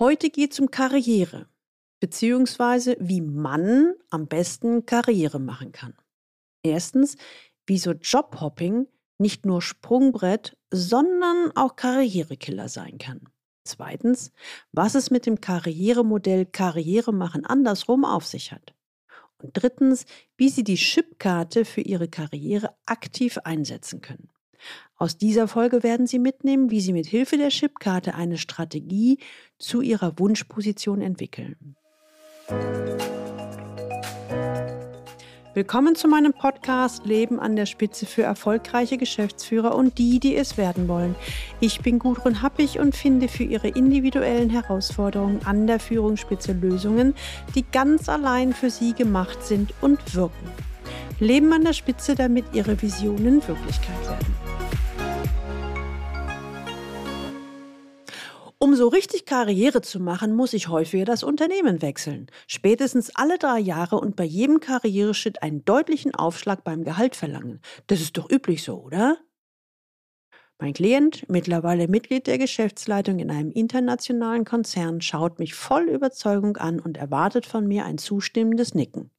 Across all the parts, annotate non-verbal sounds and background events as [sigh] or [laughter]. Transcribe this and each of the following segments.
Heute geht es um Karriere, beziehungsweise wie man am besten Karriere machen kann. Erstens, wieso Jobhopping nicht nur Sprungbrett, sondern auch Karrierekiller sein kann. Zweitens, was es mit dem Karrieremodell Karriere machen andersrum auf sich hat. Und drittens, wie Sie die Chipkarte für Ihre Karriere aktiv einsetzen können. Aus dieser Folge werden Sie mitnehmen, wie Sie mit Hilfe der Chipkarte eine Strategie zu Ihrer Wunschposition entwickeln. Willkommen zu meinem Podcast Leben an der Spitze für erfolgreiche Geschäftsführer und die, die es werden wollen. Ich bin Gudrun Happig und finde für Ihre individuellen Herausforderungen an der Führungsspitze Lösungen, die ganz allein für Sie gemacht sind und wirken. Leben an der Spitze, damit Ihre Visionen Wirklichkeit werden. Um so richtig Karriere zu machen, muss ich häufiger das Unternehmen wechseln. Spätestens alle drei Jahre und bei jedem Karriereschritt einen deutlichen Aufschlag beim Gehalt verlangen. Das ist doch üblich so, oder? Mein Klient, mittlerweile Mitglied der Geschäftsleitung in einem internationalen Konzern, schaut mich voll Überzeugung an und erwartet von mir ein zustimmendes Nicken.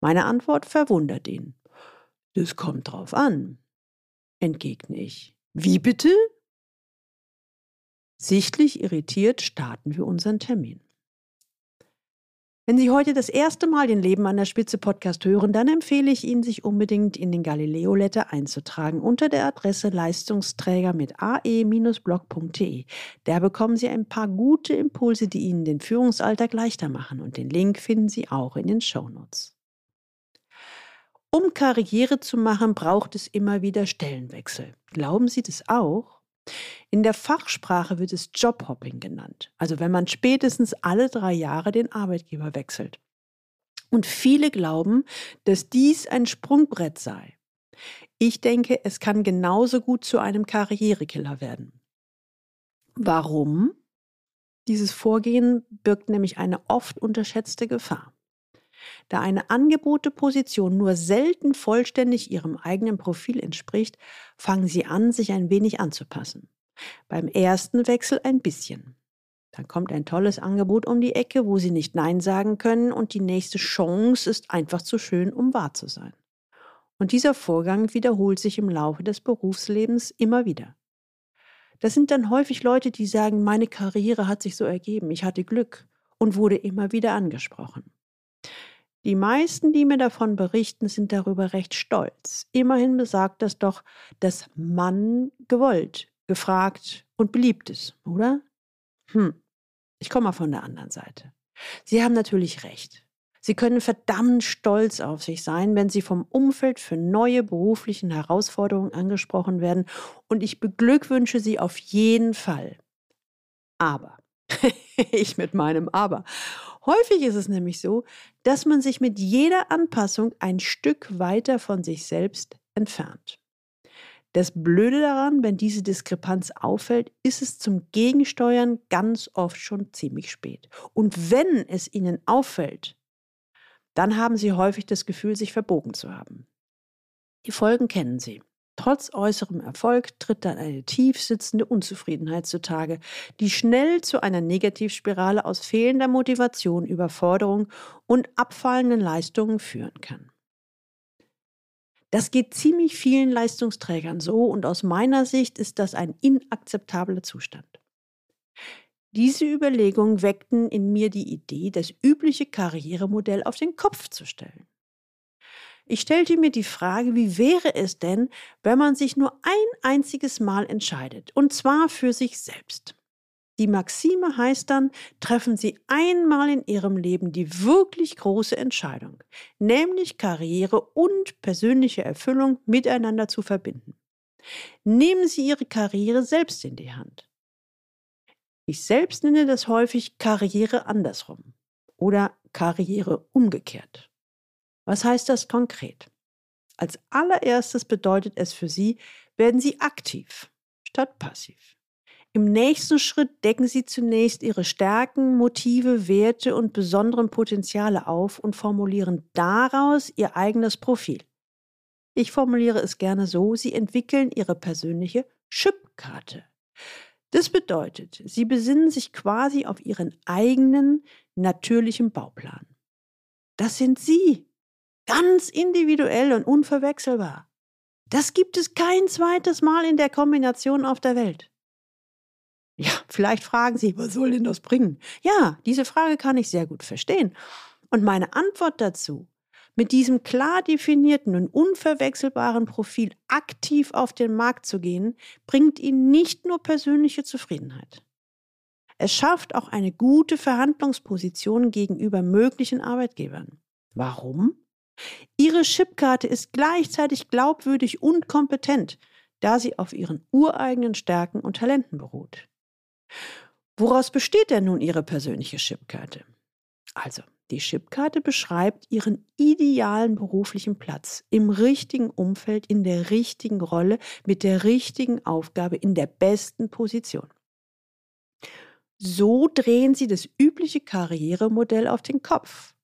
Meine Antwort verwundert ihn. Das kommt drauf an, entgegne ich. Wie bitte? Sichtlich irritiert starten wir unseren Termin. Wenn Sie heute das erste Mal den Leben an der Spitze Podcast hören, dann empfehle ich Ihnen, sich unbedingt in den Galileo Letter einzutragen unter der Adresse Leistungsträger mit ae-blog.de. Da bekommen Sie ein paar gute Impulse, die Ihnen den Führungsalltag leichter machen und den Link finden Sie auch in den Shownotes. Um Karriere zu machen, braucht es immer wieder Stellenwechsel. Glauben Sie das auch? In der Fachsprache wird es Jobhopping genannt, also wenn man spätestens alle drei Jahre den Arbeitgeber wechselt. Und viele glauben, dass dies ein Sprungbrett sei. Ich denke, es kann genauso gut zu einem Karrierekiller werden. Warum? Dieses Vorgehen birgt nämlich eine oft unterschätzte Gefahr. Da eine angebotene Position nur selten vollständig ihrem eigenen Profil entspricht, fangen sie an, sich ein wenig anzupassen. Beim ersten Wechsel ein bisschen. Dann kommt ein tolles Angebot um die Ecke, wo sie nicht Nein sagen können und die nächste Chance ist einfach zu schön, um wahr zu sein. Und dieser Vorgang wiederholt sich im Laufe des Berufslebens immer wieder. Das sind dann häufig Leute, die sagen, meine Karriere hat sich so ergeben, ich hatte Glück und wurde immer wieder angesprochen. Die meisten, die mir davon berichten, sind darüber recht stolz. Immerhin besagt das doch, dass Mann gewollt, gefragt und beliebt ist, oder? Hm, ich komme mal von der anderen Seite. Sie haben natürlich recht. Sie können verdammt stolz auf sich sein, wenn Sie vom Umfeld für neue beruflichen Herausforderungen angesprochen werden. Und ich beglückwünsche Sie auf jeden Fall. Aber, [laughs] ich mit meinem Aber. Häufig ist es nämlich so, dass man sich mit jeder Anpassung ein Stück weiter von sich selbst entfernt. Das Blöde daran, wenn diese Diskrepanz auffällt, ist es zum Gegensteuern ganz oft schon ziemlich spät. Und wenn es Ihnen auffällt, dann haben Sie häufig das Gefühl, sich verbogen zu haben. Die Folgen kennen Sie. Trotz äußerem Erfolg tritt dann eine tief sitzende Unzufriedenheit zutage, die schnell zu einer Negativspirale aus fehlender Motivation, Überforderung und abfallenden Leistungen führen kann. Das geht ziemlich vielen Leistungsträgern so und aus meiner Sicht ist das ein inakzeptabler Zustand. Diese Überlegungen weckten in mir die Idee, das übliche Karrieremodell auf den Kopf zu stellen. Ich stellte mir die Frage, wie wäre es denn, wenn man sich nur ein einziges Mal entscheidet, und zwar für sich selbst. Die Maxime heißt dann, treffen Sie einmal in Ihrem Leben die wirklich große Entscheidung, nämlich Karriere und persönliche Erfüllung miteinander zu verbinden. Nehmen Sie Ihre Karriere selbst in die Hand. Ich selbst nenne das häufig Karriere andersrum oder Karriere umgekehrt. Was heißt das konkret? Als allererstes bedeutet es für Sie, werden Sie aktiv statt passiv. Im nächsten Schritt decken Sie zunächst Ihre Stärken, Motive, Werte und besonderen Potenziale auf und formulieren daraus Ihr eigenes Profil. Ich formuliere es gerne so, Sie entwickeln Ihre persönliche Chipkarte. Das bedeutet, Sie besinnen sich quasi auf Ihren eigenen natürlichen Bauplan. Das sind Sie, ganz individuell und unverwechselbar. Das gibt es kein zweites Mal in der Kombination auf der Welt. Ja, vielleicht fragen Sie, was soll denn das bringen? Ja, diese Frage kann ich sehr gut verstehen. Und meine Antwort dazu, mit diesem klar definierten und unverwechselbaren Profil aktiv auf den Markt zu gehen, bringt Ihnen nicht nur persönliche Zufriedenheit. Es schafft auch eine gute Verhandlungsposition gegenüber möglichen Arbeitgebern. Warum? Ihre Chipkarte ist gleichzeitig glaubwürdig und kompetent, da sie auf ihren ureigenen Stärken und Talenten beruht. Woraus besteht denn nun Ihre persönliche Chipkarte? Also, die Chipkarte beschreibt Ihren idealen beruflichen Platz im richtigen Umfeld, in der richtigen Rolle, mit der richtigen Aufgabe, in der besten Position. So drehen Sie das übliche Karrieremodell auf den Kopf.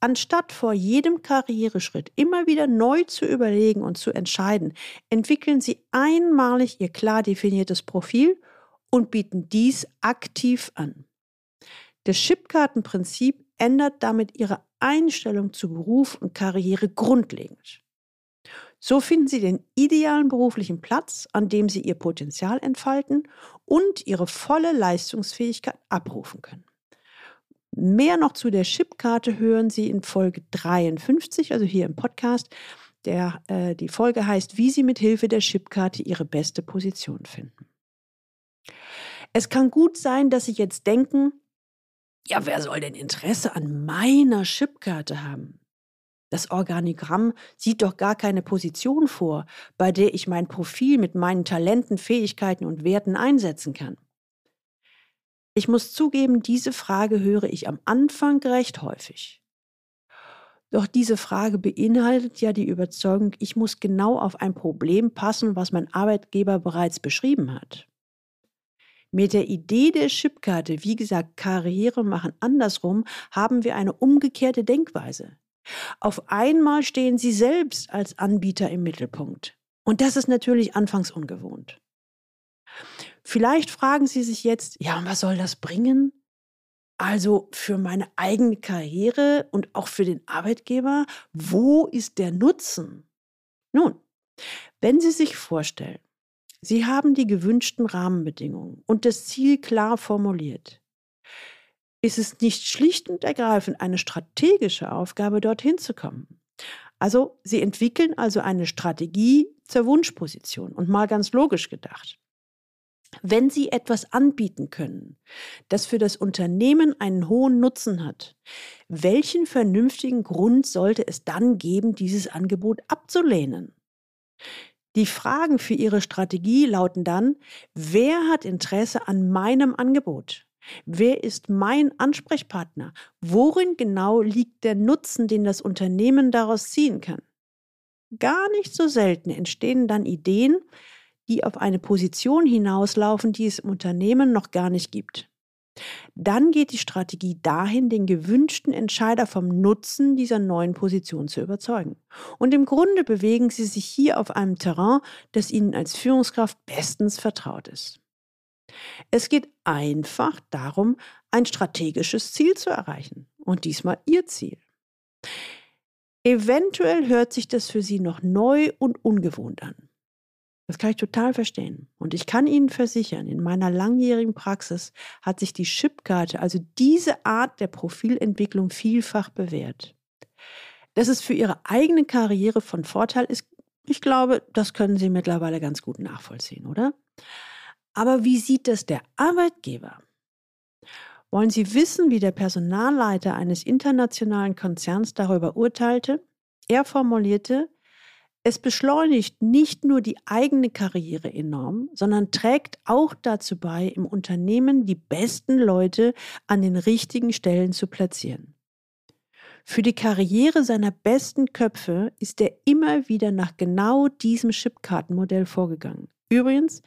Anstatt vor jedem Karriereschritt immer wieder neu zu überlegen und zu entscheiden, entwickeln Sie einmalig Ihr klar definiertes Profil und bieten dies aktiv an. Das Chipkartenprinzip ändert damit Ihre Einstellung zu Beruf und Karriere grundlegend. So finden Sie den idealen beruflichen Platz, an dem Sie Ihr Potenzial entfalten und Ihre volle Leistungsfähigkeit abrufen können. Mehr noch zu der Chipkarte hören Sie in Folge 53, also hier im Podcast. Der, äh, die Folge heißt, wie Sie mit Hilfe der Chipkarte Ihre beste Position finden. Es kann gut sein, dass Sie jetzt denken, ja, wer soll denn Interesse an meiner Chipkarte haben? Das Organigramm sieht doch gar keine Position vor, bei der ich mein Profil mit meinen Talenten, Fähigkeiten und Werten einsetzen kann. Ich muss zugeben, diese Frage höre ich am Anfang recht häufig. Doch diese Frage beinhaltet ja die Überzeugung, ich muss genau auf ein Problem passen, was mein Arbeitgeber bereits beschrieben hat. Mit der Idee der Chipkarte, wie gesagt, Karriere machen andersrum, haben wir eine umgekehrte Denkweise. Auf einmal stehen Sie selbst als Anbieter im Mittelpunkt. Und das ist natürlich anfangs ungewohnt. Vielleicht fragen Sie sich jetzt, ja, was soll das bringen? Also für meine eigene Karriere und auch für den Arbeitgeber, wo ist der Nutzen? Nun, wenn Sie sich vorstellen, Sie haben die gewünschten Rahmenbedingungen und das Ziel klar formuliert. Ist es nicht schlicht und ergreifend eine strategische Aufgabe, dorthin zu kommen? Also, Sie entwickeln also eine Strategie zur Wunschposition und mal ganz logisch gedacht. Wenn Sie etwas anbieten können, das für das Unternehmen einen hohen Nutzen hat, welchen vernünftigen Grund sollte es dann geben, dieses Angebot abzulehnen? Die Fragen für Ihre Strategie lauten dann, wer hat Interesse an meinem Angebot? Wer ist mein Ansprechpartner? Worin genau liegt der Nutzen, den das Unternehmen daraus ziehen kann? Gar nicht so selten entstehen dann Ideen, die auf eine Position hinauslaufen, die es im Unternehmen noch gar nicht gibt. Dann geht die Strategie dahin, den gewünschten Entscheider vom Nutzen dieser neuen Position zu überzeugen. Und im Grunde bewegen Sie sich hier auf einem Terrain, das Ihnen als Führungskraft bestens vertraut ist. Es geht einfach darum, ein strategisches Ziel zu erreichen. Und diesmal Ihr Ziel. Eventuell hört sich das für Sie noch neu und ungewohnt an. Das kann ich total verstehen. Und ich kann Ihnen versichern, in meiner langjährigen Praxis hat sich die Chipkarte, also diese Art der Profilentwicklung, vielfach bewährt. Dass es für Ihre eigene Karriere von Vorteil ist, ich glaube, das können Sie mittlerweile ganz gut nachvollziehen, oder? Aber wie sieht das der Arbeitgeber? Wollen Sie wissen, wie der Personalleiter eines internationalen Konzerns darüber urteilte? Er formulierte, es beschleunigt nicht nur die eigene Karriere enorm, sondern trägt auch dazu bei, im Unternehmen die besten Leute an den richtigen Stellen zu platzieren. Für die Karriere seiner besten Köpfe ist er immer wieder nach genau diesem Chipkartenmodell vorgegangen. Übrigens,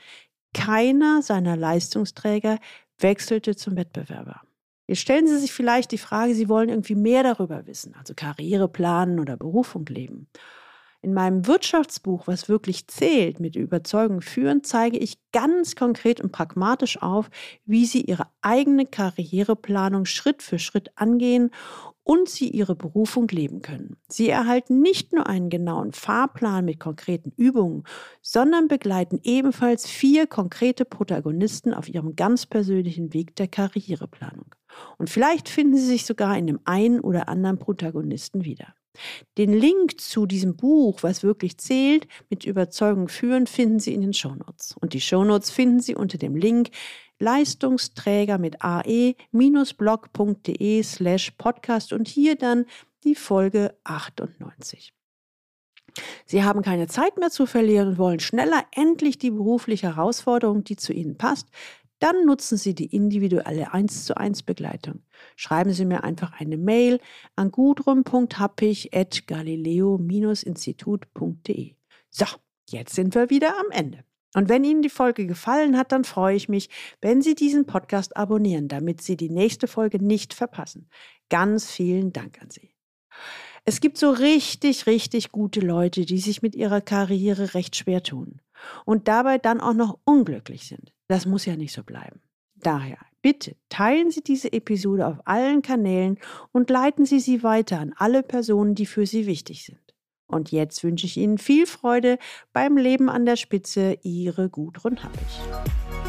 keiner seiner Leistungsträger wechselte zum Wettbewerber. Jetzt stellen Sie sich vielleicht die Frage, Sie wollen irgendwie mehr darüber wissen, also Karriere planen oder Berufung leben. In meinem Wirtschaftsbuch, was wirklich zählt, mit Überzeugung führen, zeige ich ganz konkret und pragmatisch auf, wie Sie Ihre eigene Karriereplanung Schritt für Schritt angehen und Sie Ihre Berufung leben können. Sie erhalten nicht nur einen genauen Fahrplan mit konkreten Übungen, sondern begleiten ebenfalls vier konkrete Protagonisten auf ihrem ganz persönlichen Weg der Karriereplanung. Und vielleicht finden Sie sich sogar in dem einen oder anderen Protagonisten wieder. Den Link zu diesem Buch, was wirklich zählt, mit Überzeugung führen, finden Sie in den Shownotes. Und die Shownotes finden Sie unter dem Link Leistungsträger mit ae-blog.de slash podcast und hier dann die Folge 98. Sie haben keine Zeit mehr zu verlieren und wollen schneller endlich die berufliche Herausforderung, die zu Ihnen passt, dann nutzen Sie die individuelle 1 zu 1 Begleitung. Schreiben Sie mir einfach eine Mail an gudrun.happig.galileo-institut.de. So, jetzt sind wir wieder am Ende. Und wenn Ihnen die Folge gefallen hat, dann freue ich mich, wenn Sie diesen Podcast abonnieren, damit Sie die nächste Folge nicht verpassen. Ganz vielen Dank an Sie. Es gibt so richtig, richtig gute Leute, die sich mit ihrer Karriere recht schwer tun und dabei dann auch noch unglücklich sind. Das muss ja nicht so bleiben. Daher bitte teilen Sie diese Episode auf allen Kanälen und leiten Sie sie weiter an alle Personen, die für Sie wichtig sind. Und jetzt wünsche ich Ihnen viel Freude beim Leben an der Spitze. Ihre Gudrun Happig.